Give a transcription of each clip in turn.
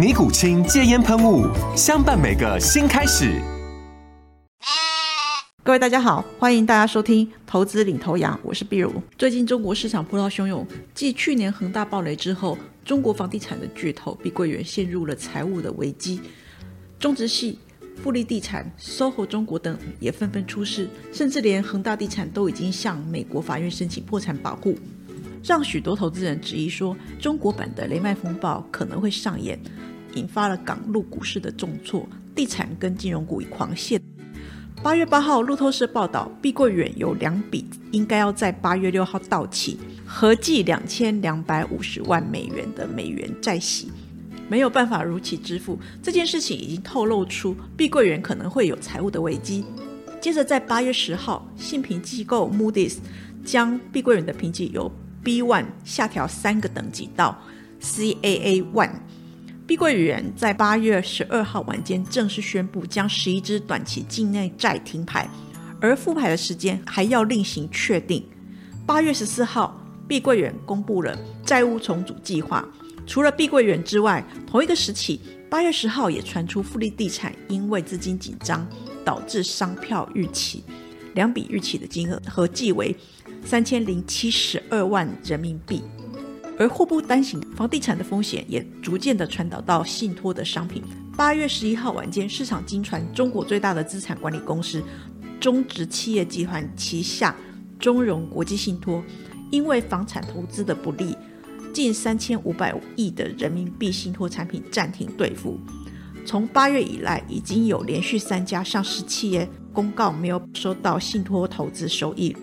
尼古清戒烟喷雾，相伴每个新开始。各位大家好，欢迎大家收听《投资领头羊》，我是碧如。最近中国市场波涛汹涌，继去年恒大暴雷之后，中国房地产的巨头碧桂园陷入了财务的危机，中植系、富力地产、SOHO 中国等也纷纷出事，甚至连恒大地产都已经向美国法院申请破产保护，让许多投资人质疑说，中国版的雷曼风暴可能会上演。引发了港陆股市的重挫，地产跟金融股狂泻。八月八号，路透社报道，碧桂园有两笔应该要在八月六号到期，合计两千两百五十万美元的美元债息，没有办法如期支付。这件事情已经透露出碧桂园可能会有财务的危机。接着，在八月十号，信评机构 Moody's 将碧桂园的评级由 B one 下调三个等级到 Caa one。碧桂园在八月十二号晚间正式宣布，将十一支短期境内债停牌，而复牌的时间还要另行确定。八月十四号，碧桂园公布了债务重组计划。除了碧桂园之外，同一个时期，八月十号也传出富力地产因为资金紧张导致商票逾期，两笔逾期的金额合计为三千零七十二万人民币。而互不担心房地产的风险，也逐渐的传导到信托的商品。八月十一号晚间，市场惊传，中国最大的资产管理公司中植企业集团旗下中融国际信托，因为房产投资的不利，近三千五百亿的人民币信托产品暂停兑付。从八月以来，已经有连续三家上市企业公告没有收到信托投资收益。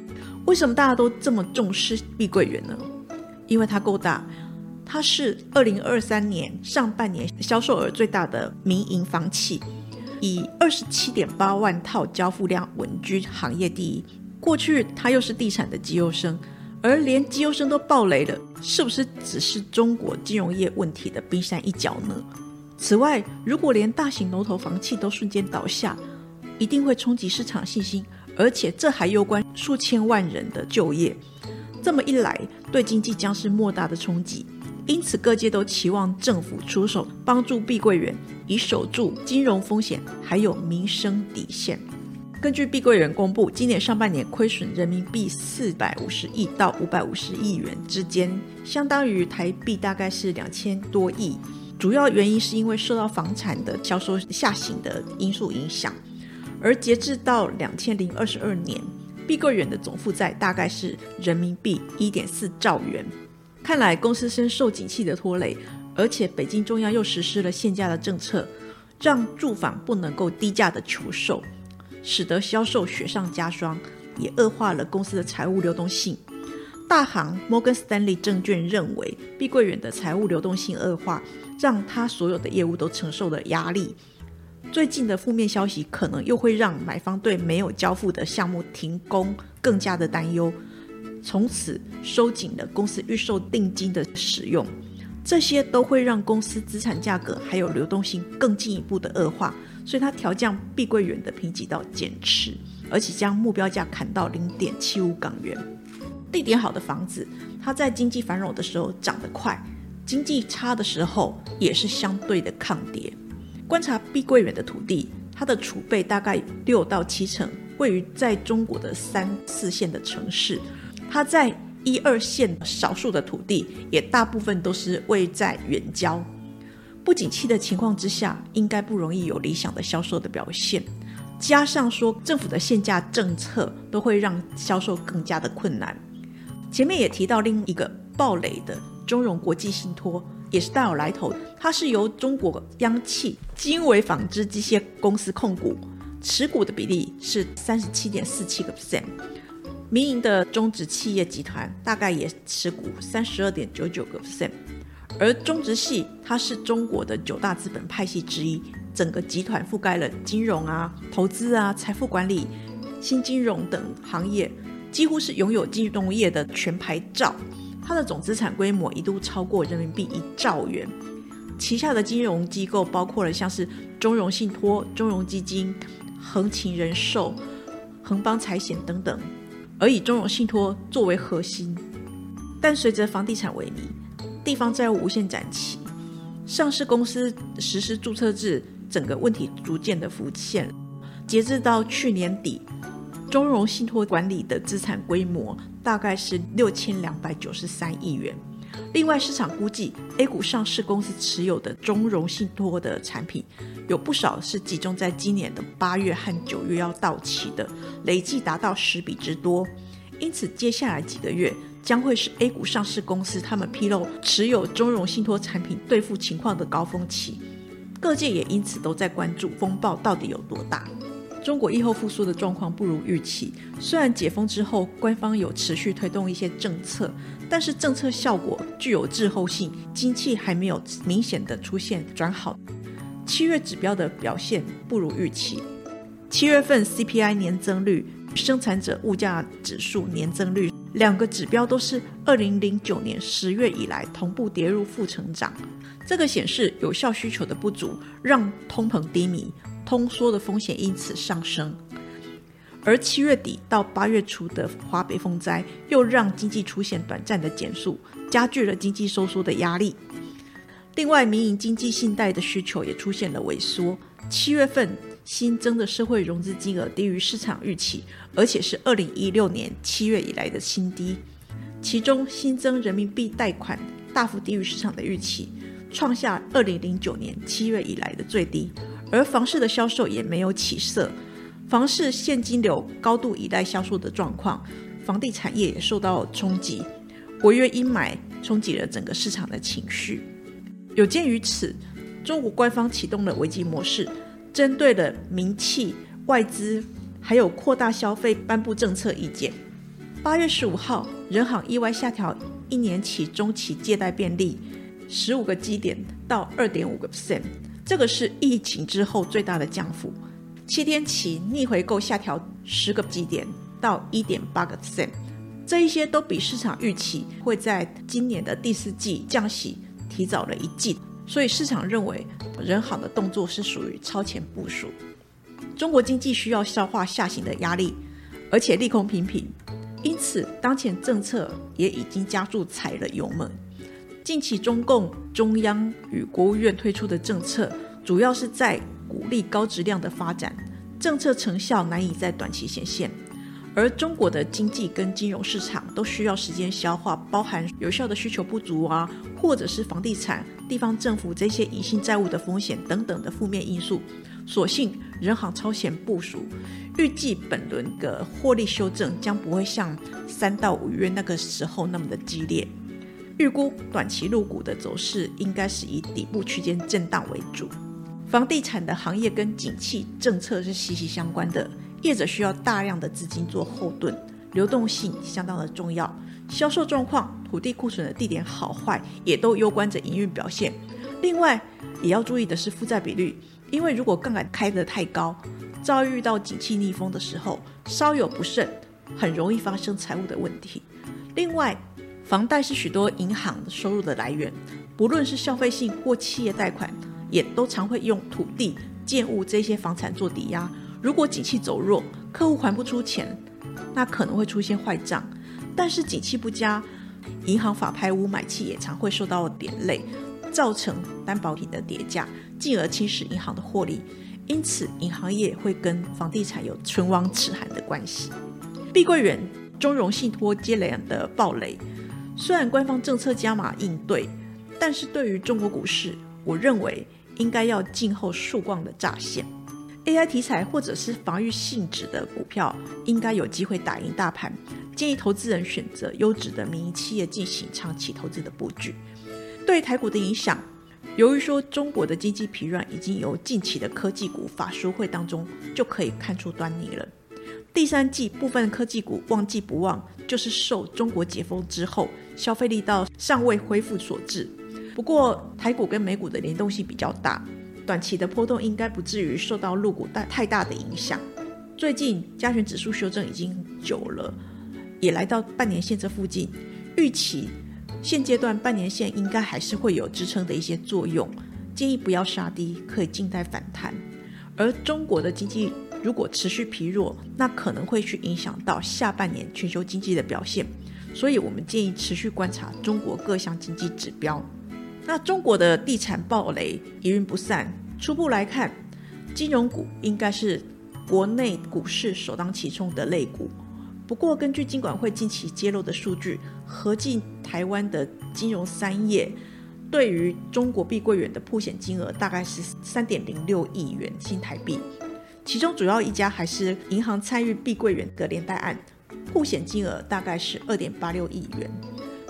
为什么大家都这么重视碧桂园呢？因为它够大，它是二零二三年上半年销售额最大的民营房企，以二十七点八万套交付量稳居行业第一。过去它又是地产的绩优生，而连绩优生都爆雷了，是不是只是中国金融业问题的冰山一角呢？此外，如果连大型龙头房企都瞬间倒下，一定会冲击市场信心，而且这还攸关数千万人的就业。这么一来，对经济将是莫大的冲击。因此，各界都期望政府出手帮助碧桂园，以守住金融风险还有民生底线。根据碧桂园公布，今年上半年亏损人民币四百五十亿到五百五十亿元之间，相当于台币大概是两千多亿。主要原因是因为受到房产的销售下行的因素影响，而截至到两千零二十二年。碧桂园的总负债大概是人民币一点四兆元，看来公司深受景气的拖累，而且北京中央又实施了限价的政策，让住房不能够低价的求售，使得销售雪上加霜，也恶化了公司的财务流动性。大行摩根斯丹利证券认为，碧桂园的财务流动性恶化，让他所有的业务都承受了压力。最近的负面消息可能又会让买方对没有交付的项目停工更加的担忧，从此收紧了公司预售定金的使用，这些都会让公司资产价格还有流动性更进一步的恶化，所以它调降碧桂园的评级到减持，而且将目标价砍到零点七五港元。地点好的房子，它在经济繁荣的时候涨得快，经济差的时候也是相对的抗跌。观察碧桂园的土地，它的储备大概六到七成位于在中国的三四线的城市，它在一二线少数的土地也大部分都是位在远郊。不景气的情况之下，应该不容易有理想的销售的表现。加上说政府的限价政策，都会让销售更加的困难。前面也提到另一个暴雷的中融国际信托，也是大有来头。它是由中国央企经纬纺织机械公司控股，持股的比例是三十七点四七个 percent。民营的中植企业集团大概也持股三十二点九九个 percent。而中植系它是中国的九大资本派系之一，整个集团覆盖了金融啊、投资啊、财富管理、新金融等行业。几乎是拥有金融业的全牌照，它的总资产规模一度超过人民币一兆元。旗下的金融机构包括了像是中融信托、中融基金、恒勤人寿、恒邦财险等等，而以中融信托作为核心。但随着房地产萎靡，地方债务无限展期，上市公司实施注册制，整个问题逐渐的浮现。截至到去年底。中融信托管理的资产规模大概是六千两百九十三亿元。另外，市场估计 A 股上市公司持有的中融信托的产品，有不少是集中在今年的八月和九月要到期的，累计达到十笔之多。因此，接下来几个月将会是 A 股上市公司他们披露持有中融信托产品兑付情况的高峰期。各界也因此都在关注风暴到底有多大。中国疫后复苏的状况不如预期。虽然解封之后，官方有持续推动一些政策，但是政策效果具有滞后性，经济还没有明显的出现转好。七月指标的表现不如预期。七月份 CPI 年增率、生产者物价指数年增率两个指标都是二零零九年十月以来同步跌入负成长。这个显示有效需求的不足，让通膨低迷。通缩的风险因此上升，而七月底到八月初的华北风灾又让经济出现短暂的减速，加剧了经济收缩的压力。另外，民营经济信贷的需求也出现了萎缩。七月份新增的社会融资金额低于市场预期，而且是二零一六年七月以来的新低。其中新增人民币贷款大幅低于市场的预期，创下二零零九年七月以来的最低。而房市的销售也没有起色，房市现金流高度依赖销售的状况，房地产业也受到冲击，违约阴霾冲击了整个市场的情绪。有鉴于此，中国官方启动了危机模式，针对了民企、外资还有扩大消费颁布政策意见。八月十五号，人行意外下调一年期中期借贷便利十五个基点到二点五个 percent。这个是疫情之后最大的降幅，七天期逆回购下调十个基点到一点八个 percent，这一些都比市场预期会在今年的第四季降息提早了一季，所以市场认为人行的动作是属于超前部署。中国经济需要消化下行的压力，而且利空频频，因此当前政策也已经加速踩了油门。近期中共中央与国务院推出的政策，主要是在鼓励高质量的发展，政策成效难以在短期显现。而中国的经济跟金融市场都需要时间消化，包含有效的需求不足啊，或者是房地产、地方政府这些隐性债务的风险等等的负面因素。所幸人行超前部署，预计本轮的获利修正将不会像三到五月那个时候那么的激烈。预估短期入股的走势应该是以底部区间震荡为主。房地产的行业跟景气政策是息息相关的，业者需要大量的资金做后盾，流动性相当的重要。销售状况、土地库存的地点好坏也都攸关着营运表现。另外，也要注意的是负债比率，因为如果杠杆开得太高，遭遇到景气逆风的时候，稍有不慎，很容易发生财务的问题。另外，房贷是许多银行收入的来源，不论是消费性或企业贷款，也都常会用土地、建物这些房产做抵押。如果景气走弱，客户还不出钱，那可能会出现坏账。但是景气不佳，银行法拍屋买气也常会受到点累，造成担保品的跌价，进而侵蚀银行的获利。因此，银行业会跟房地产有唇亡齿寒的关系。碧桂园、中融信托接连的暴雷。虽然官方政策加码应对，但是对于中国股市，我认为应该要静候曙光的乍现。AI 题材或者是防御性质的股票，应该有机会打赢大盘。建议投资人选择优质的民营企业进行长期投资的布局。对台股的影响，由于说中国的经济疲软，已经由近期的科技股法说会当中就可以看出端倪了。第三季部分科技股旺季不旺，就是受中国解封之后消费力道尚未恢复所致。不过台股跟美股的联动性比较大，短期的波动应该不至于受到陆股大太大的影响。最近加权指数修正已经久了。也来到半年线这附近，预期现阶段半年线应该还是会有支撑的一些作用，建议不要杀低，可以静待反弹。而中国的经济如果持续疲弱，那可能会去影响到下半年全球经济的表现，所以我们建议持续观察中国各项经济指标。那中国的地产暴雷一云不散，初步来看，金融股应该是国内股市首当其冲的类股。不过，根据金管会近期揭露的数据，合计台湾的金融三业对于中国碧桂园的破险金额大概是三点零六亿元新台币，其中主要一家还是银行参与碧桂园的连带案，户险金额大概是二点八六亿元，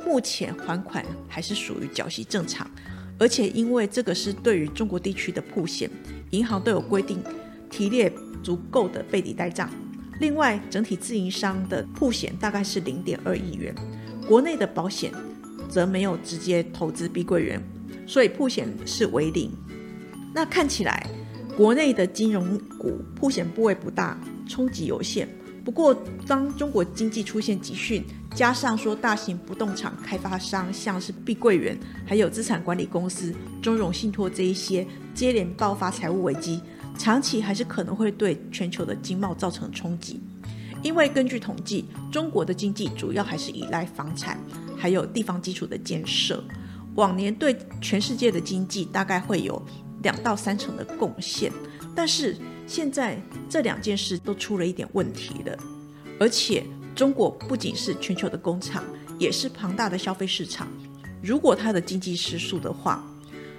目前还款还是属于缴息正常，而且因为这个是对于中国地区的破险，银行都有规定提列足够的备抵贷账。另外，整体自营商的铺险大概是零点二亿元，国内的保险则没有直接投资碧桂园，所以铺险是为零。那看起来，国内的金融股铺险部位不大，冲击有限。不过，当中国经济出现急讯，加上说大型不动产开发商像是碧桂园，还有资产管理公司中融信托这一些接连爆发财务危机。长期还是可能会对全球的经贸造成冲击，因为根据统计，中国的经济主要还是依赖房产，还有地方基础的建设，往年对全世界的经济大概会有两到三成的贡献。但是现在这两件事都出了一点问题了，而且中国不仅是全球的工厂，也是庞大的消费市场，如果它的经济失速的话，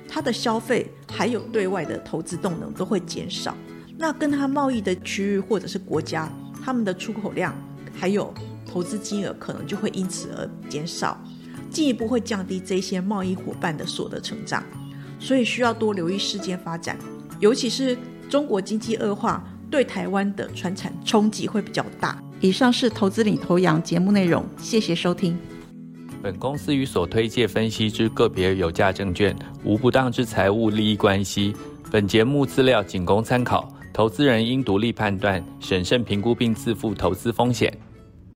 它的消费还有对外的投资动能都会减少，那跟它贸易的区域或者是国家，他们的出口量还有投资金额可能就会因此而减少，进一步会降低这些贸易伙伴的所得成长，所以需要多留意事件发展，尤其是中国经济恶化对台湾的传产冲击会比较大。以上是投资领头羊节目内容，谢谢收听。本公司与所推介分析之个别有价证券无不当之财务利益关系。本节目资料仅供参考，投资人应独立判断、审慎评估并自负投资风险。